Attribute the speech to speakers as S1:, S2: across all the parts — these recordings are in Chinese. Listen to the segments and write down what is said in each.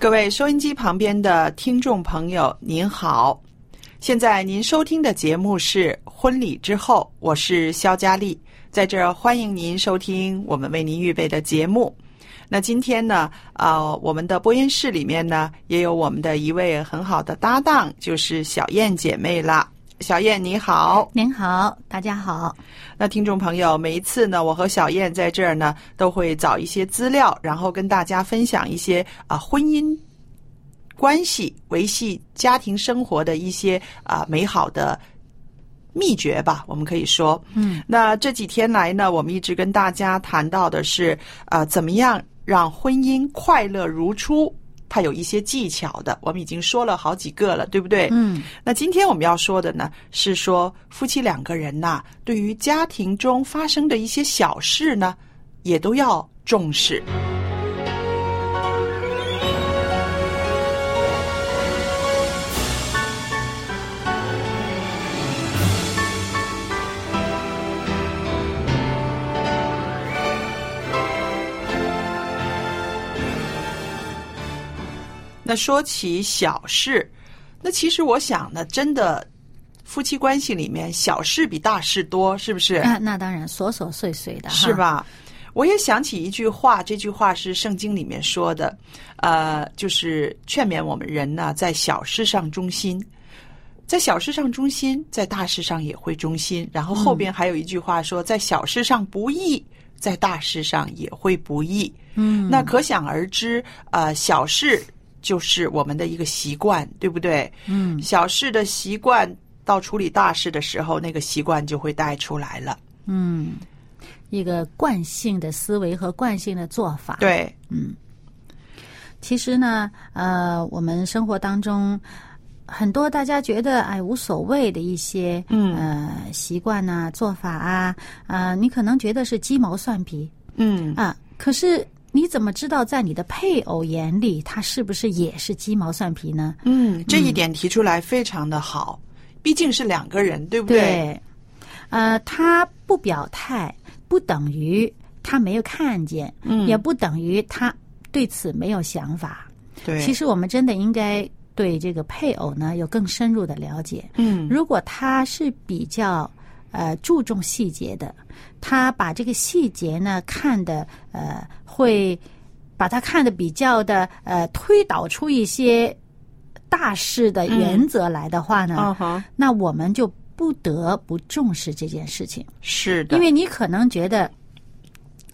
S1: 各位收音机旁边的听众朋友，您好！现在您收听的节目是《婚礼之后》，我是肖佳丽，在这儿欢迎您收听我们为您预备的节目。那今天呢，呃，我们的播音室里面呢，也有我们的一位很好的搭档，就是小燕姐妹啦。小燕你好，
S2: 您好，大家好。
S1: 那听众朋友，每一次呢，我和小燕在这儿呢，都会找一些资料，然后跟大家分享一些啊、婚姻关系、维系家庭生活的一些啊、美好的秘诀吧，我们可以说。
S2: 嗯，
S1: 那这几天来呢，我们一直跟大家谈到的是，啊，怎么样让婚姻快乐如初。它有一些技巧的，我们已经说了好几个了，对不对？
S2: 嗯，
S1: 那今天我们要说的呢，是说夫妻两个人呐，对于家庭中发生的一些小事呢，也都要重视。那说起小事，那其实我想呢，真的，夫妻关系里面小事比大事多，是不是？
S2: 啊，那当然琐琐碎碎的，
S1: 是？吧？我也想起一句话，这句话是圣经里面说的，呃，就是劝勉我们人呢，在小事上忠心，在小事上忠心，在大事上也会忠心。然后后边还有一句话说，在小事上不易，在大事上也会不易。
S2: 嗯，
S1: 那可想而知，呃，小事就是我们的一个习惯，对不对？
S2: 嗯
S1: 小事的习惯到处理大事的时候，那个习惯就会带出来了。
S2: 嗯，一个惯性的思维和惯性的做法。，
S1: 对，嗯
S2: 其实呢，呃，我们生活当中很多大家觉得哎无所谓的一些
S1: 嗯
S2: 呃习惯呐、做法啊，啊、你可能觉得是鸡毛蒜皮
S1: 嗯，
S2: 啊，可是。你怎么知道在你的配偶眼里，他是不是也是鸡毛蒜皮呢？
S1: 嗯，这一点提出来非常的好，毕竟是两个人，对不对？
S2: 对，呃，他不表态，不等于他没有看见，
S1: 嗯
S2: 也不等于他对此没有想法。
S1: 对，
S2: 其实我们真的应该对这个配偶呢有更深入的了解。
S1: 嗯
S2: 如果他是比较呃注重细节的，他把这个细节呢看的呃会把它看的比较的呃推导出一些大事的原则来的话呢，
S1: 嗯，
S2: 那我们就不得不重视这件事情，
S1: 是的，
S2: 因为你可能觉得，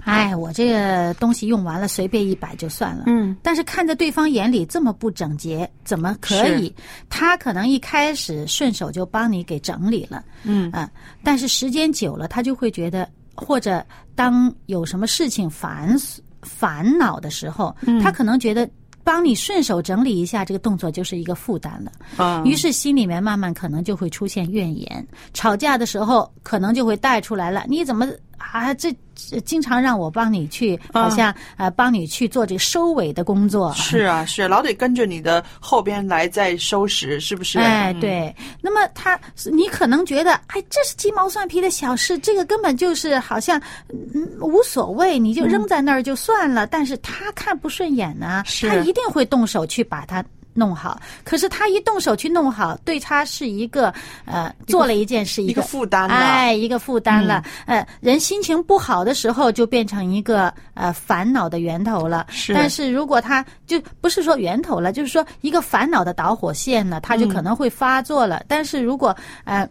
S2: 哎，我这个东西用完了，随便一摆就算了。
S1: 嗯，
S2: 但是看在对方眼里这么不整洁，怎么可以？他可能一开始顺手就帮你给整理了，
S1: 嗯
S2: 啊，但是时间久了，他就会觉得，或者当有什么事情烦烦恼的时候，
S1: 嗯
S2: 他可能觉得帮你顺手整理一下这个动作就是一个负担了。
S1: 嗯，
S2: 于是心里面慢慢可能就会出现怨言，吵架的时候可能就会带出来了。你怎么啊？这呃经常让我帮你去，好像呃帮你去做这个收尾的工作。
S1: 是啊，是老得跟着你的后边来再收拾，是不是？
S2: 哎，
S1: 嗯，
S2: 对。那么他，你可能觉得，哎，这是鸡毛蒜皮的小事，这个根本就是好像嗯无所谓，你就扔在那儿就算了。但是他看不顺眼呢，
S1: 是
S2: 他一定会动手去把它。弄好，可是他一动手去弄好，对他是一个呃，做了一件事，
S1: 一个
S2: 个
S1: 负担了
S2: 哎，一个负担了。呃，人心情不好的时候，就变成一个呃烦恼的源头了。
S1: 是
S2: 但是如果他就不是说源头了，就是说一个烦恼的导火线呢，他就可能会发作了。但是如果呃。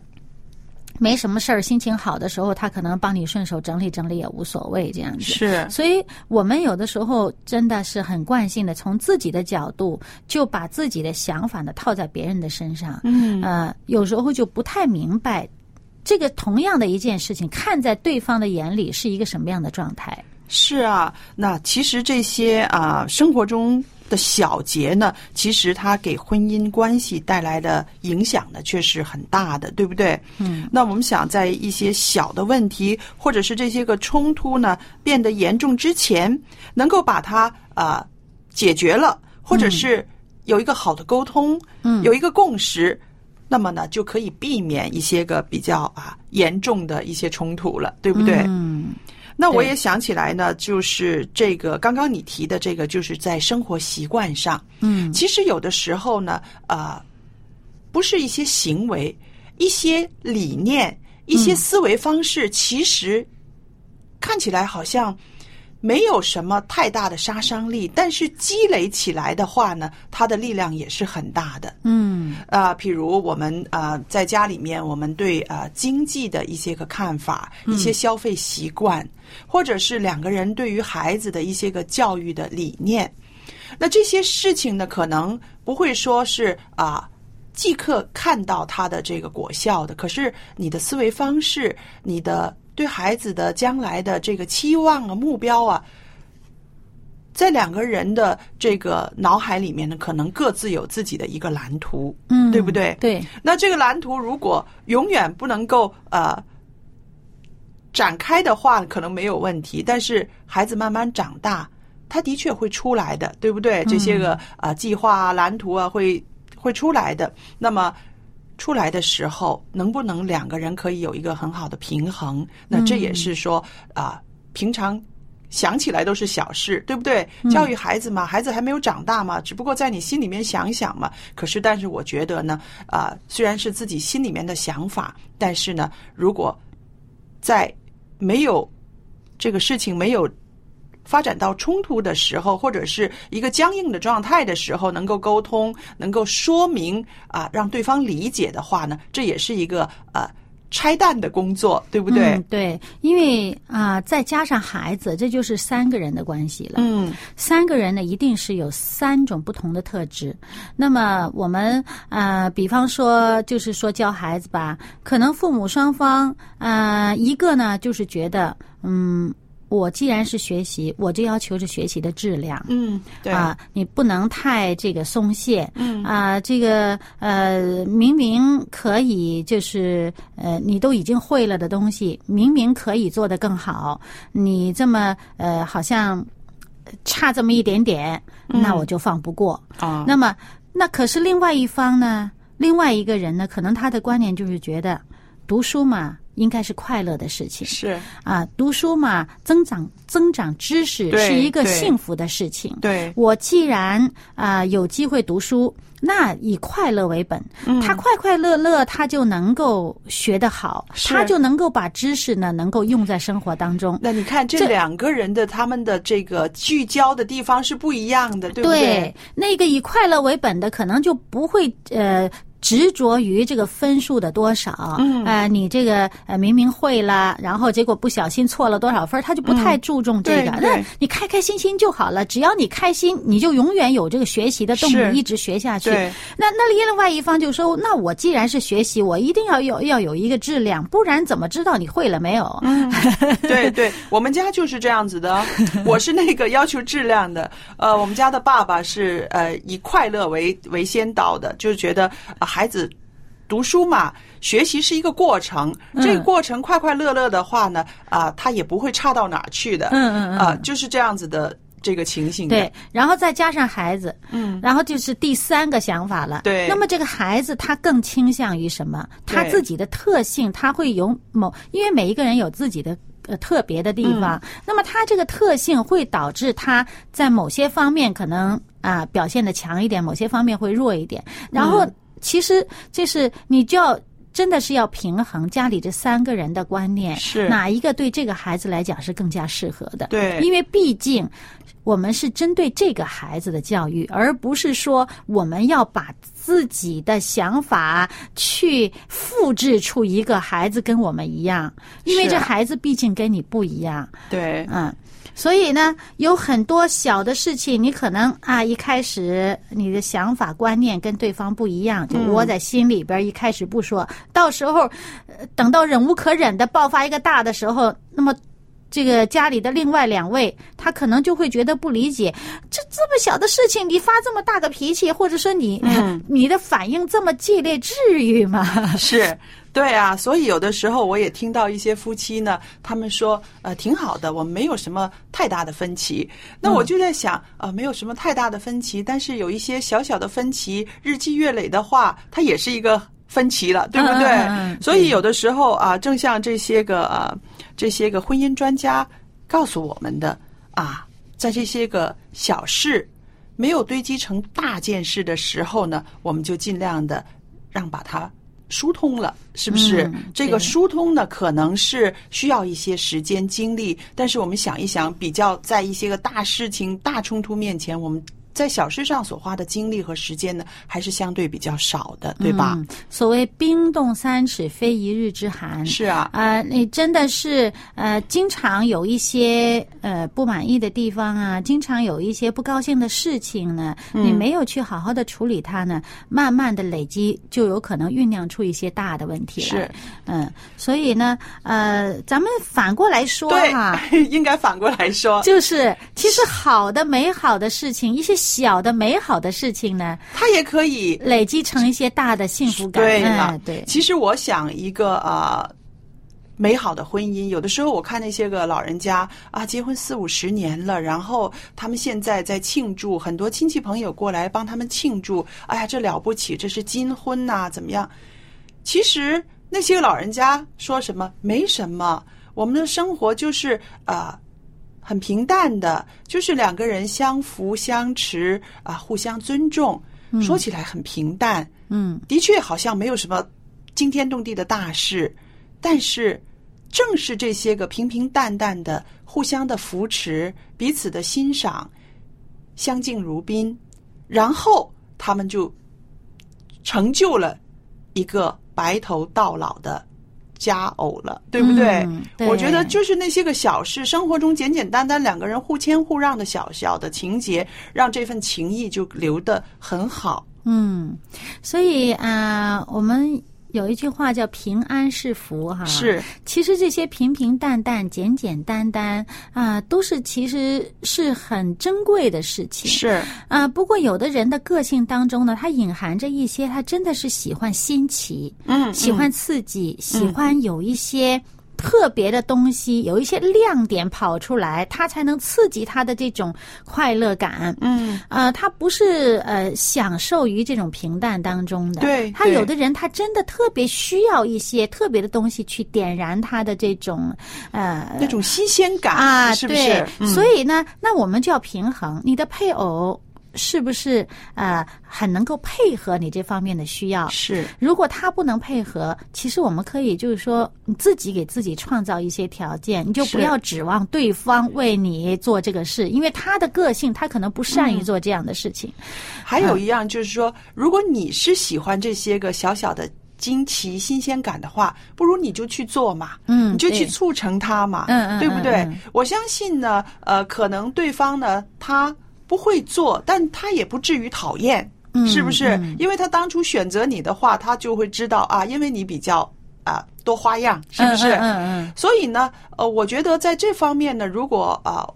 S2: 没什么事儿，心情好的时候，他可能帮你顺手整理整理也无所谓，这样子。
S1: 是
S2: 所以我们有的时候真的是很惯性的，从自己的角度就把自己的想法呢套在别人的身上。
S1: 嗯
S2: 呃，有时候就不太明白，这个同样的一件事情，看在对方的眼里是一个什么样的状态。
S1: 是啊，那其实这些啊生活中的小节呢，其实它给婚姻关系带来的影响呢，却是很大的，对不对？
S2: 嗯，
S1: 那我们想在一些小的问题，或者是这些个冲突呢变得严重之前，能够把它啊、解决了，或者是有一个好的沟通，
S2: 嗯
S1: 有一个共识。那么呢，就可以避免一些个比较啊严重的一些冲突了，对不对？
S2: 嗯，对
S1: 那我也想起来呢，就是这个刚刚你提的这个，就是在生活习惯上，
S2: 嗯，
S1: 其实有的时候呢，呃，不是一些行为、一些理念、一些思维方式，其实看起来好像没有什么太大的杀伤力，但是积累起来的话呢，它的力量也是很大的。
S2: 嗯，
S1: 啊，譬如我们啊、呃在家里面，我们对啊、呃经济的一些个看法、一些消费习惯，或者是两个人对于孩子的一些个教育的理念，那这些事情呢，可能不会说是啊。即刻看到它的这个果效的，可是你的思维方式、你的对孩子的将来的这个期望啊、目标啊，在两个人的这个脑海里面呢，可能各自有自己的一个蓝图，
S2: 嗯，
S1: 对不对？
S2: 对，
S1: 那这个蓝图如果永远不能够呃展开的话，可能没有问题。但是孩子慢慢长大，他的确会出来的，对不对？这些个啊、呃计划啊、蓝图啊，会会出来的。那么出来的时候，能不能两个人可以有一个很好的平衡？那这也是说啊、平常。想起来都是小事，对不对？教育孩子嘛，孩子还没有长大嘛，只不过在你心里面想想嘛。可是，但是我觉得呢，啊、虽然是自己心里面的想法，但是呢，如果在没有这个事情没有发展到冲突的时候，或者是一个僵硬的状态的时候，能够沟通，能够说明啊，让对方理解的话呢，这也是一个呃拆弹的工作，对不对？
S2: 嗯、对，因为啊、再加上孩子，这就是三个人的关系了。
S1: 嗯
S2: 三个人呢，一定是有三种不同的特质。那么我们呃，比方说，就是说教孩子吧，可能父母双方呃，一个呢就是觉得，嗯，我既然是学习，我就要求着学习的质量。
S1: 嗯，对
S2: 啊，你不能太这个松懈。
S1: 嗯
S2: 啊，这个呃，明明可以就是呃，你都已经会了的东西，明明可以做得更好，你这么呃，好像差这么一点点，那我就放不过。
S1: 啊，
S2: 那么，那可是另外一方呢？另外一个人呢？可能他的观念就是觉得读书嘛，应该是快乐的事情。
S1: 是
S2: 啊，读书嘛，增长增长知识是一个幸福的事情。
S1: 对，
S2: 我既然啊、有机会读书，那以快乐为本。
S1: 嗯
S2: 他快快乐乐，他就能够学得好，他就能够把知识呢能够用在生活当中。
S1: 那你看这
S2: 这
S1: 两个人的他们的这个聚焦的地方是不一样的，对不对？
S2: 那个以快乐为本的，可能就不会呃。执着于这个分数的多少，
S1: 嗯
S2: 呃，你这个呃明明会了，然后结果不小心错了多少分，他就不太注重这个。那你开开心心就好了，只要你开心，你就永远有这个学习的动力，一直学下去。
S1: 对
S2: 那那另外一方就说，那我既然是学习，我一定要有要有一个质量，不然怎么知道你会了没有？
S1: 嗯，对对，我们家就是这样子的哦。我是那个要求质量的，呃，我们家的爸爸是呃以快乐为为先导的，就是觉得、呃孩子。读书嘛，学习是一个过程，这个过程快快乐乐的话呢，啊，他也不会差到哪儿去的。
S2: 嗯嗯嗯
S1: 啊，就是这样子的这个情形。
S2: 对，然后再加上孩子，
S1: 嗯，
S2: 然后就是第三个想法了。
S1: 对
S2: 那么这个孩子他更倾向于什么？他自己的特性，他会有某，因为每一个人有自己的。呃，特别的地方，
S1: 嗯
S2: 那么他这个特性会导致他在某些方面可能啊、表现的强一点，某些方面会弱一点。然后
S1: 嗯
S2: 其实这是你就要真的是要平衡家里这三个人的观念，
S1: 是。
S2: 哪一个对这个孩子来讲是更加适合的？
S1: 对。
S2: 因为毕竟我们是针对这个孩子的教育，而不是说我们要把自己的想法去复制出一个孩子跟我们一样，因为这孩子毕竟跟你不一样，
S1: 对，
S2: 嗯。所以呢，有很多小的事情，你可能啊，一开始你的想法观念跟对方不一样，就窝在心里边，一开始不说，到时候，呃等到忍无可忍的爆发一个大的时候，那么。这个家里的另外两位，他可能就会觉得不理解，这这么小的事情，你发这么大个脾气，或者说你、你的反应这么激烈，至于吗？
S1: 是。对啊，所以有的时候我也听到一些夫妻呢，他们说，呃，挺好的，我们没有什么太大的分歧。那我就在想，呃，没有什么太大的分歧，但是有一些小小的分歧，日积月累的话，它也是一个分歧了，对不对？
S2: 嗯嗯嗯
S1: 所以有的时候啊，正像这些个啊，这些个婚姻专家告诉我们的啊，在这些个小事没有堆积成大件事的时候呢，我们就尽量的让把它疏通了，是不是？
S2: 嗯
S1: 这个疏通呢，可能是需要一些时间精力，但是我们想一想，比较在一些个大事情、大冲突面前，我们在小事上所花的精力和时间呢，还是相对比较少的，对吧？
S2: 嗯所谓冰冻三尺，非一日之寒。
S1: 是啊，
S2: 啊、你真的是呃，经常有一些呃不满意的地方啊，经常有一些不高兴的事情呢，
S1: 嗯
S2: 你没有去好好的处理它呢，慢慢的累积，就有可能酝酿出一些大的问题来。
S1: 是，
S2: 嗯，所以呢，呃，咱们反过来说哈、
S1: 对，应该反过来说，
S2: 就是其实好的、美好的事情，一些小的美好的事情呢，
S1: 它也可以
S2: 累积成一些大的幸福感。
S1: 对了
S2: 嗯，对，
S1: 其实我想一个呃。美好的婚姻，有的时候我看那些个老人家啊，结婚四五十年了，然后他们现在在庆祝，很多亲戚朋友过来帮他们庆祝，哎呀，这了不起，这是金婚呐、怎么样？其实那些个老人家说什么没什么，我们的生活就是啊、很平淡的，就是两个人相扶相持啊、互相尊重，说起来很平淡，
S2: 嗯。
S1: 的确好像没有什么惊天动地的大事，但是正是这些个平平淡淡的、互相的扶持、彼此的欣赏、相敬如宾，然后他们就成就了一个白头到老的佳偶了，对不对？
S2: 嗯对
S1: 我觉得就是那些个小事，生活中简简单单两个人互谦互让的小小的情节，让这份情谊就留得很好。
S2: 嗯，所以啊、呃我们有一句话叫“平安是福”哈。
S1: 是，
S2: 其实这些平平淡淡、简简单单啊、都是其实是很珍贵的事情。
S1: 是，
S2: 啊、不过有的人的个性当中呢，他隐含着一些，他真的是喜欢新奇，
S1: 嗯，
S2: 喜欢刺激，喜欢有一些特别的东西，有一些亮点跑出来，他才能刺激他的这种快乐感。
S1: 嗯，
S2: 呃，他不是呃享受于这种平淡当中的。
S1: 对对
S2: 他有的人他真的特别需要一些特别的东西去点燃他的这种呃
S1: 那种新鲜感
S2: 啊，
S1: 是不
S2: 对
S1: 是？嗯
S2: 所以呢，那我们就要平衡你的配偶是不是呃很能够配合你这方面的需要。
S1: 是
S2: 如果他不能配合，其实我们可以就是说，你自己给自己创造一些条件，你就不要指望对方为你做这个事，因为他的个性他可能不善于
S1: 嗯
S2: 做这样的事情。
S1: 还有一样就是说，如果你是喜欢这些个小小的惊奇、新鲜感的话，不如你就去做嘛，
S2: 嗯
S1: 你就去促成它嘛，
S2: 嗯嗯
S1: 对不对？
S2: 嗯嗯
S1: 我相信呢，呃，可能对方呢，他不会做，但他也不至于讨厌，
S2: 嗯
S1: 是不是？
S2: 嗯
S1: 因为他当初选择你的话，他就会知道啊，因为你比较啊多花样，是不是？
S2: 嗯嗯嗯
S1: 所以呢，呃，我觉得在这方面呢，如果啊、呃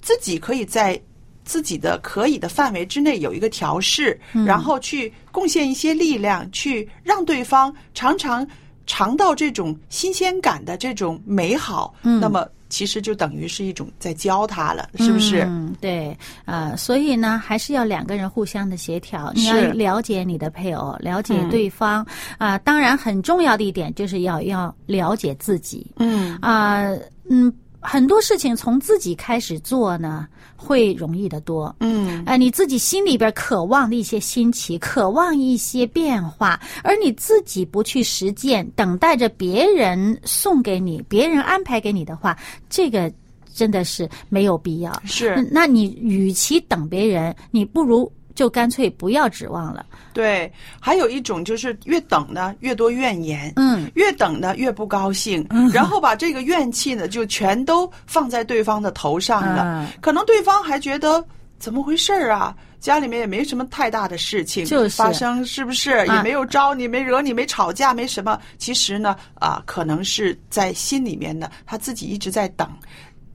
S1: 自己可以在自己的可以的范围之内有一个调试，然后去贡献一些力量，去让对方常常尝到这种新鲜感的这种美好，那么其实就等于是一种在教他了，是不是？
S2: 嗯，对，呃，所以呢，还是要两个人互相的协调，你要了解你的配偶，了解
S1: 嗯。
S2: 对方啊、当然，很重要的一点就是要要了解自己。
S1: 嗯。
S2: 啊、嗯，很多事情从自己开始做呢，会容易的多。
S1: 嗯
S2: 呃，你自己心里边渴望的一些新奇，渴望一些变化，而你自己不去实践，等待着别人送给你、别人安排给你的话，这个真的是没有必要。
S1: 是
S2: 嗯那你与其等别人，你不如就干脆不要指望了。
S1: 对。还有一种就是越等呢越多怨言，
S2: 嗯，
S1: 越等呢越不高兴，然后把这个怨气呢就全都放在对方的头上了。
S2: 嗯
S1: 可能对方还觉得怎么回事儿啊？家里面也没什么太大的事情
S2: 就
S1: 发生，是不是？
S2: 啊
S1: 也没有招你，没惹你，没吵架，没什么。其实呢，啊，可能是在心里面呢，他自己一直在等，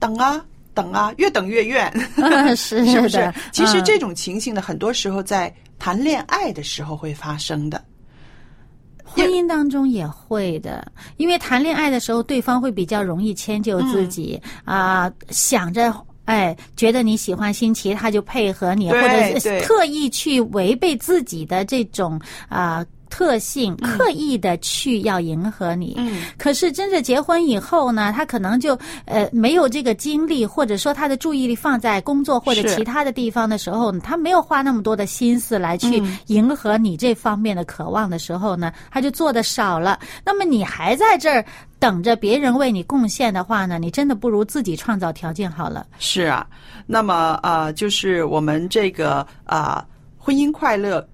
S1: 等啊。等啊，越等越怨，
S2: 是
S1: 是不是？其实这种情形呢，很多时候在谈恋爱的时候会发生的。
S2: 婚姻当中也会的，因为谈恋爱的时候，对方会比较容易迁就自己
S1: 嗯。
S2: 啊、想着。哎，觉得你喜欢新奇，他就配合你，或者是
S1: 对。
S2: 特意去违背自己的这种啊、特性，刻意的去要迎合你。
S1: 嗯，
S2: 可是真正结婚以后呢，他可能就呃没有这个精力，或者说他的注意力放在工作或者其他的地方的时候，他没有花那么多的心思来去
S1: 嗯
S2: 迎合你这方面的渴望的时候呢，他就做的少了。那么你还在这儿等着别人为你贡献的话呢，你真的不如自己创造条件好了。
S1: 是啊，那么呃，就是我们这个啊、婚姻快乐。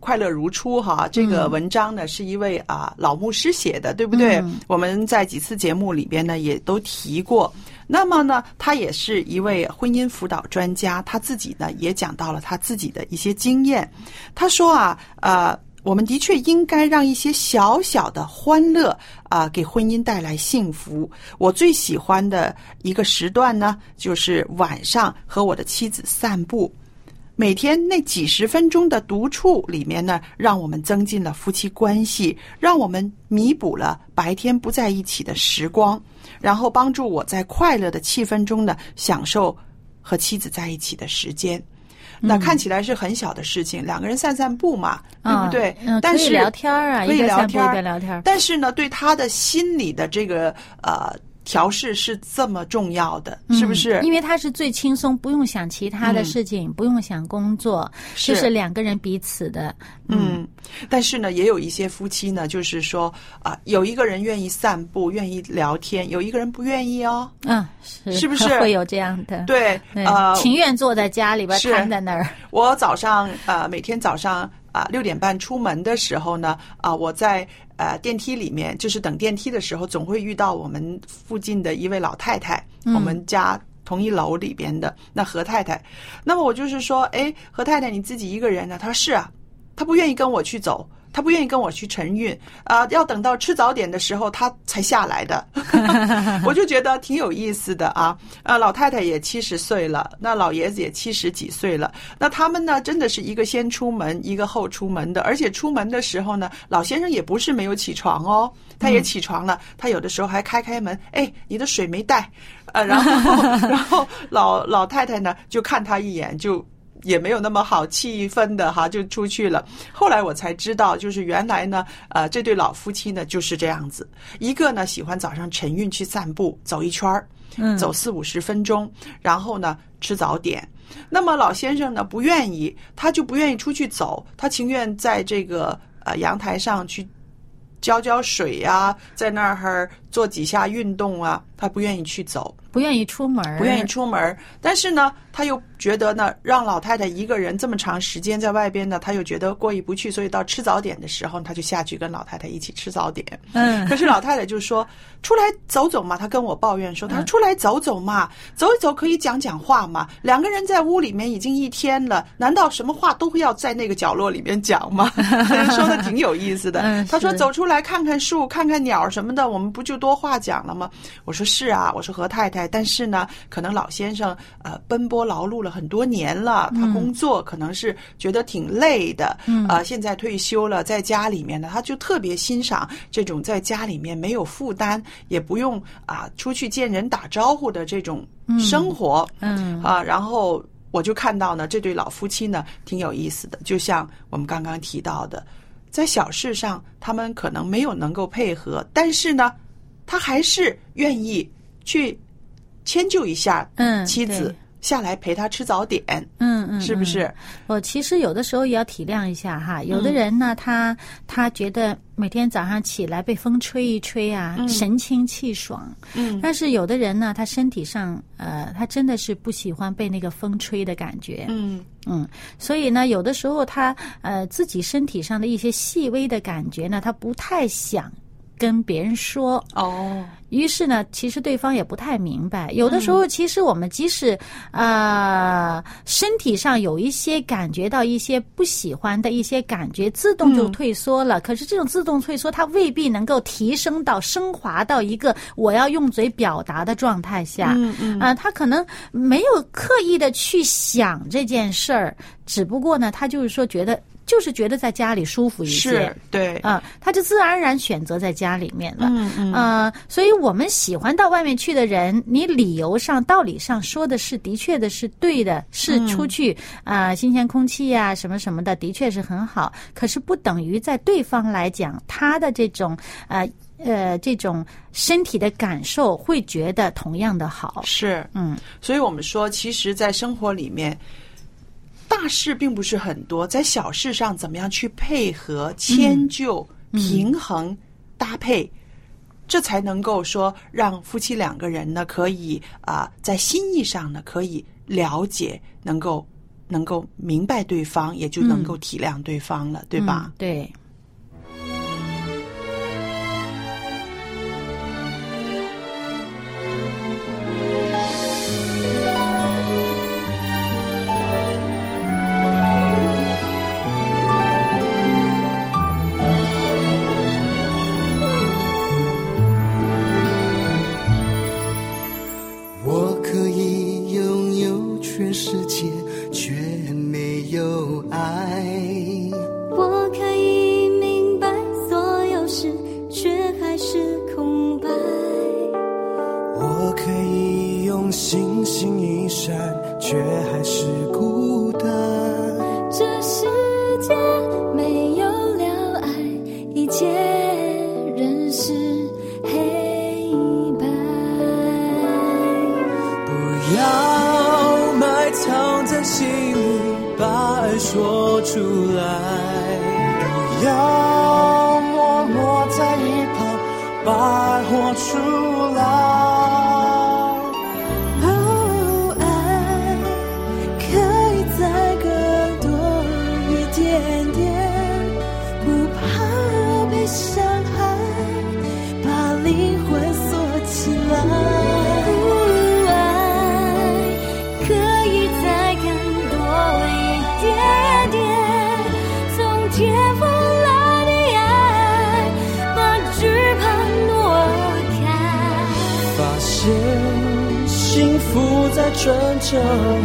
S1: 快乐如初哈，这个文章呢是一位啊、老牧师写的，对不对？
S2: 嗯
S1: 我们在几次节目里边呢也都提过。那么呢，他也是一位婚姻辅导专家，他自己呢也讲到了他自己的一些经验。他说啊，呃，我们的确应该让一些小小的欢乐啊、给婚姻带来幸福。我最喜欢的一个时段呢，就是晚上和我的妻子散步。每天那几十分钟的独处里面呢，让我们增进了夫妻关系，让我们弥补了白天不在一起的时光，然后帮助我在快乐的气氛中呢，享受和妻子在一起的时间。那看起来是很小的事情，两个人散散步嘛，对不对？
S2: 嗯，
S1: 但是
S2: 可以聊天儿啊，
S1: 可以聊天。但是呢，对他的心理的这个呃调试是这么重要的，是不是？
S2: 嗯因为他是最轻松，不用想其他的事情，不用想工作，
S1: 是
S2: 就是两个人彼此的。
S1: 嗯，但是呢，也有一些夫妻呢，就是说啊、有一个人愿意散步，愿意聊天，有一个人不愿意哦。
S2: 嗯，是
S1: 是不是
S2: 会有这样的？
S1: 对，
S2: 对，
S1: 呃，
S2: 情愿坐在家里边
S1: 是
S2: 瘫在那儿。
S1: 我早上呃每天早上啊六、点半出门的时候呢，啊、我在呃电梯里面，就是等电梯的时候，总会遇到我们附近的一位老太太，我们家。同一楼里边的那何太太，那么我就是说，哎，何太太你自己一个人呢？她说是啊，她不愿意跟我去走，她不愿意跟我去晨运，啊、要等到吃早点的时候他才下来的。我就觉得挺有意思的啊。呃，老太太也七十岁了，那老爷子也七十几岁了。那他们呢，真的是一个先出门，一个后出门的。而且出门的时候呢，老先生也不是没有起床哦，他也起床了。他有的时候还开开门，哎，你的水没带，呃，然后 然后老老太太呢就看他一眼就。也没有那么好气氛的哈，就出去了。后来我才知道，就是原来呢，呃，这对老夫妻呢就是这样子。一个呢喜欢早上晨运去散步，走一圈儿，
S2: 嗯
S1: 走四五十分钟，然后呢吃早点。那么老先生呢不愿意，他就不愿意出去走，他情愿在这个呃阳台上去浇浇水呀、在那儿做几下运动啊，他不愿意去走。
S2: 不愿意出门，
S1: 不愿意出门，但是呢，他又觉得呢，让老太太一个人这么长时间在外边呢，他又觉得过意不去，所以到吃早点的时候，他就下去跟老太太一起吃早点。
S2: 嗯
S1: 可是老太太就说：“出来走走嘛。”她跟我抱怨说：“她说出来走走嘛，走一走可以讲讲话嘛。两个人在屋里面已经一天了，难道什么话都会要在那个角落里面讲吗？”说的挺有意思的
S2: 嗯。
S1: 她说：“走出来看看树，看看鸟什么的，我们不就多话讲了吗？”我说：“是啊。”我说：“何太太但是呢，可能老先生呃奔波劳碌了很多年了，他工作可能是觉得挺累的，
S2: 嗯
S1: 呃，现在退休了，在家里面呢，他就特别欣赏这种在家里面没有负担，也不用啊、出去见人打招呼的这种生活，
S2: 嗯
S1: 啊，然后我就看到呢，这对老夫妻呢挺有意思的，就像我们刚刚提到的，在小事上他们可能没有能够配合，但是呢，他还是愿意去迁就一下
S2: 嗯
S1: 妻子
S2: 对，
S1: 下来陪他吃早点，
S2: 嗯嗯，嗯
S1: 是不是？
S2: 我其实有的时候也要体谅一下哈，有的人呢，他他觉得每天早上起来被风吹一吹啊，神清气爽。
S1: 嗯
S2: 但是有的人呢，他身体上呃，他真的是不喜欢被那个风吹的感觉。
S1: 嗯
S2: 嗯，所以呢，有的时候他呃自己身体上的一些细微的感觉呢，他不太想跟别人说。
S1: 哦，
S2: 于是呢，其实对方也不太明白。有的时候，其实我们即使呃身体上有一些感觉到一些不喜欢的一些感觉，自动就退缩了。可是这种自动退缩，它未必能够提升到升华到一个我要用嘴表达的状态下。
S1: 嗯嗯
S2: 啊、他可能没有刻意的去想这件事儿，只不过呢，他就是说觉得。就是觉得在家里舒服一些
S1: 是，对，
S2: 啊、他就自然而然选择在家里面了。
S1: 嗯嗯
S2: 呃，所以我们喜欢到外面去的人，你理由上、道理上说的是的确的是对的，是出去啊、呃新鲜空气呀、什么什么的，的确是很好。可是不等于在对方来讲，他的这种呃呃这种身体的感受会觉得同样的好。
S1: 是，
S2: 嗯
S1: 所以我们说，其实，在生活里面，大事并不是很多，在小事上怎么样去配合、迁就、平衡、搭配，这才能够说让夫妻两个人呢，可以啊、在心意上呢，可以了解，能够能够明白对方，也就能够体谅对方了，对吧
S2: 嗯？对。
S3: 我可以用星星一闪，却还是孤单。
S4: 这世界没有了爱，一切仍是黑白。
S3: 不要埋藏在心里，把爱说出在春秋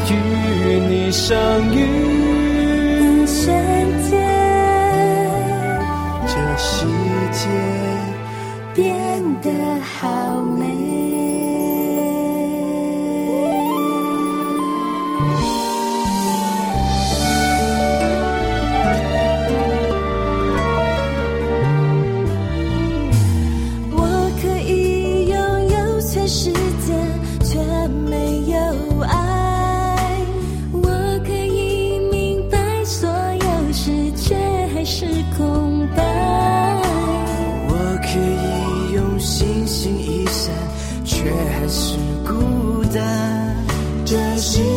S3: 与你相遇，
S4: 瞬间。
S3: 这世界的。这世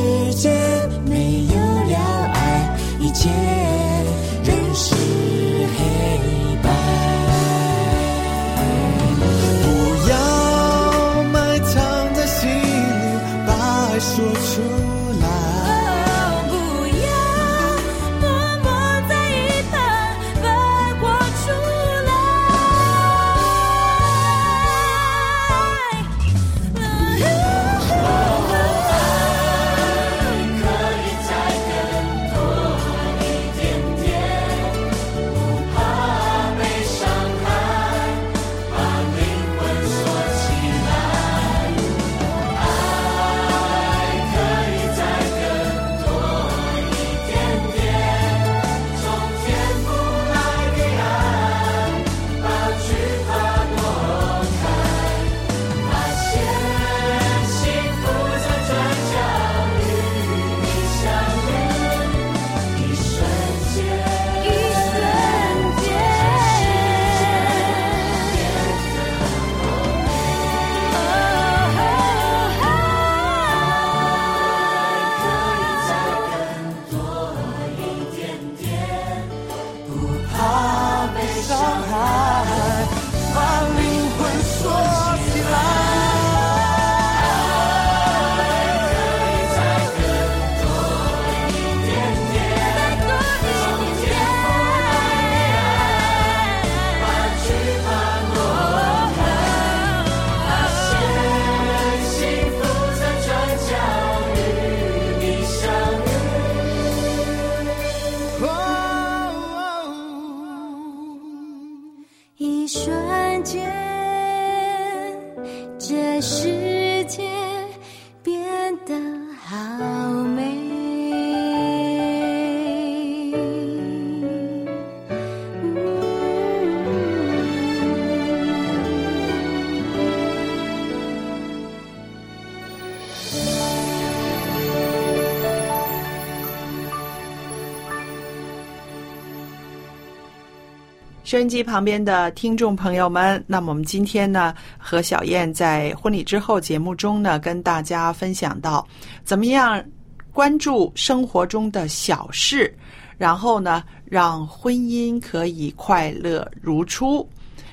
S1: 收音机旁边的听众朋友们，那么我们今天呢，和小燕在婚礼之后节目中呢，跟大家分享到，怎么样关注生活中的小事，然后呢，让婚姻可以快乐如初。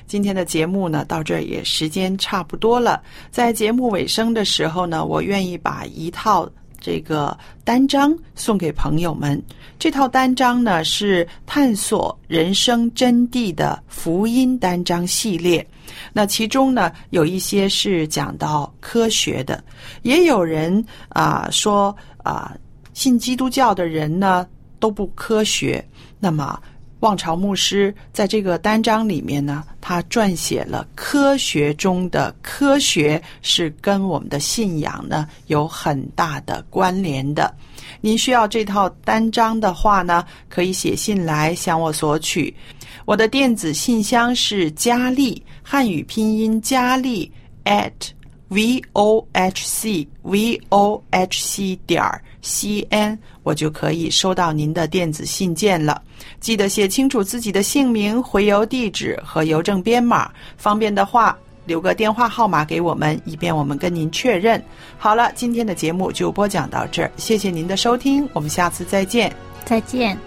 S1: 今天的节目呢，到这也时间差不多了。在节目尾声的时候呢，我愿意把一套这个单章送给朋友们。这套单章呢是探索人生真谛的福音单章系列。那其中呢有一些是讲到科学的，也有人啊、说啊、信基督教的人呢都不科学。那么望潮牧师在这个单章里面呢，他撰写了科学中的科学，是跟我们的信仰呢有很大的关联的。您需要这套单章的话呢，可以写信来向我索取。我的电子信箱是佳丽，汉语拼音佳丽 at v o h c v o h c 点 c n，我就可以收到您的电子信件了。记得写清楚自己的姓名、回邮地址和邮政编码，方便的话留个电话号码给我们，以便我们跟您确认。好了，今天的节目就播讲到这儿，谢谢您的收听，我们下次再见。
S2: 再见。